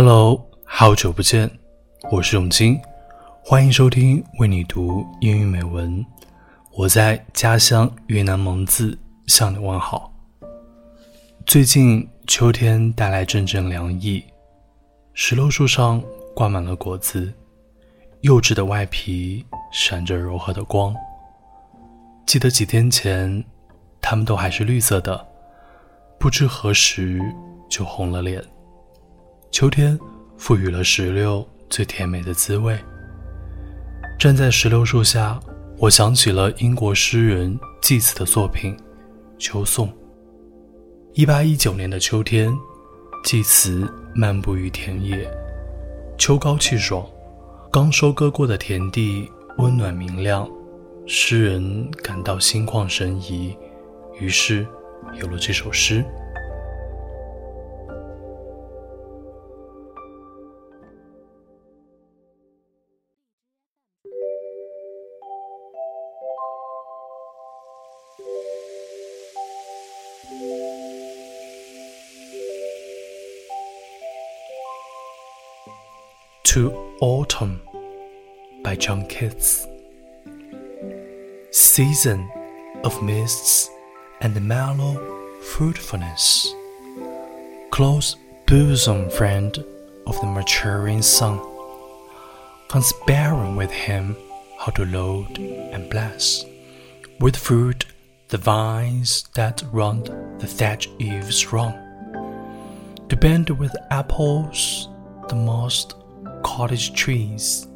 Hello，好久不见，我是永清，欢迎收听为你读英语美文。我在家乡云南蒙自向你问好。最近秋天带来阵阵凉意，石榴树上挂满了果子，幼稚的外皮闪着柔和的光。记得几天前，它们都还是绿色的，不知何时就红了脸。秋天赋予了石榴最甜美的滋味。站在石榴树下，我想起了英国诗人济慈的作品《秋颂》。一八一九年的秋天，济慈漫步于田野，秋高气爽，刚收割过的田地温暖明亮，诗人感到心旷神怡，于是有了这首诗。To Autumn by John Keats. Season of mists and mellow fruitfulness. Close bosom friend of the maturing sun. Conspiring with him how to load and bless with fruit the vines that round the thatch eaves run. To bend with apples the most cottage trees,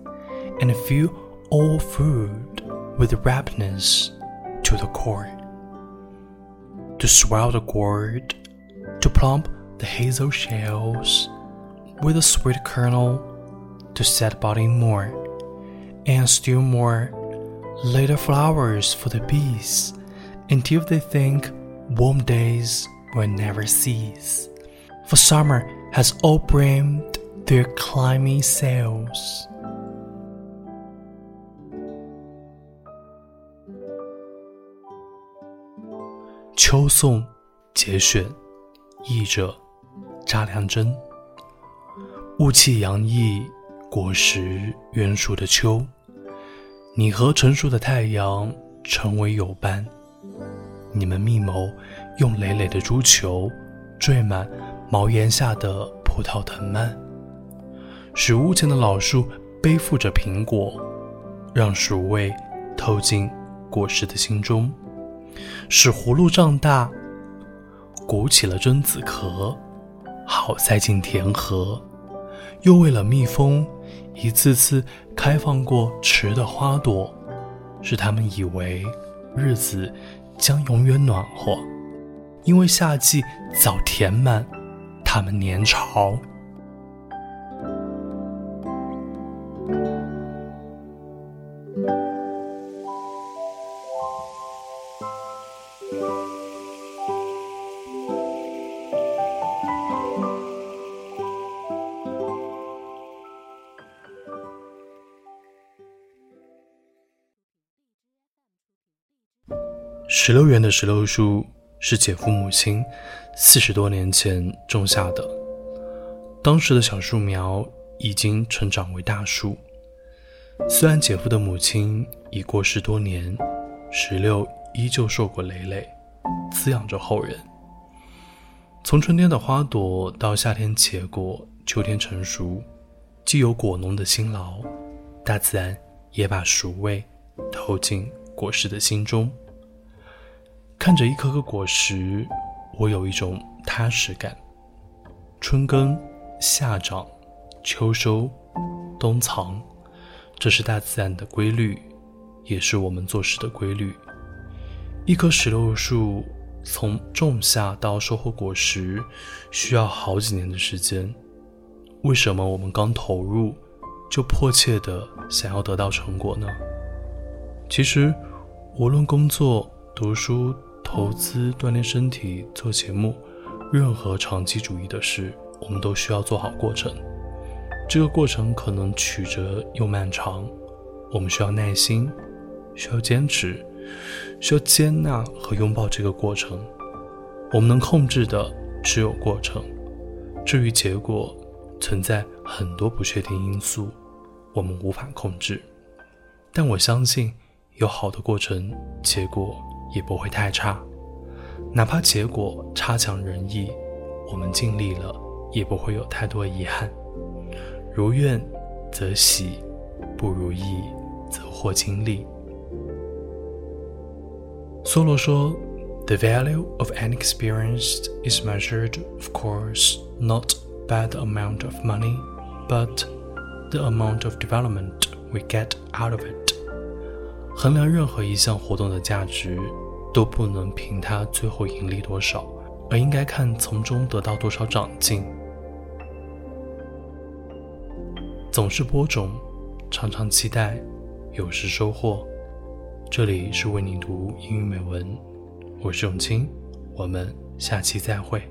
and fill all food with ripeness to the core. To swell the gourd, to plump the hazel shells with a sweet kernel, to set budding more, and still more later flowers for the bees, until they think warm days will never cease. For summer has all brimmed their climbing sails. 秋颂节选，译者查良铮。雾气洋溢，果实圆熟的秋，你和成熟的太阳成为友伴。你们密谋，用累累的珠球缀满茅檐下的葡萄藤蔓。使屋前的老树背负着苹果，让薯味透进果实的心中；使葫芦胀大，鼓起了榛子壳，好塞进甜盒；又为了蜜蜂，一次次开放过池的花朵，使他们以为日子将永远暖和，因为夏季早填满他们年巢。石榴园的石榴树是姐夫母亲四十多年前种下的，当时的小树苗已经成长为大树。虽然姐夫的母亲已过世多年，石榴依旧硕果累累，滋养着后人。从春天的花朵到夏天结果，秋天成熟，既有果农的辛劳，大自然也把熟味投进果实的心中。看着一颗颗果实，我有一种踏实感。春耕、夏长、秋收、冬藏，这是大自然的规律，也是我们做事的规律。一棵石榴树从种下到收获果实，需要好几年的时间。为什么我们刚投入，就迫切的想要得到成果呢？其实，无论工作、读书，投资、锻炼身体、做节目，任何长期主义的事，我们都需要做好过程。这个过程可能曲折又漫长，我们需要耐心，需要坚持，需要接纳和拥抱这个过程。我们能控制的只有过程，至于结果，存在很多不确定因素，我们无法控制。但我相信，有好的过程，结果也不会太差。哪怕结果差强人意，我们尽力了，也不会有太多遗憾。如愿则喜，不如意则获经历。梭罗说：“The value of an experience is measured, of course, not by the amount of money, but the amount of development we get out of it。”衡量任何一项活动的价值。都不能凭他最后盈利多少，而应该看从中得到多少长进。总是播种，常常期待，有时收获。这里是为你读英语美文，我是永清，我们下期再会。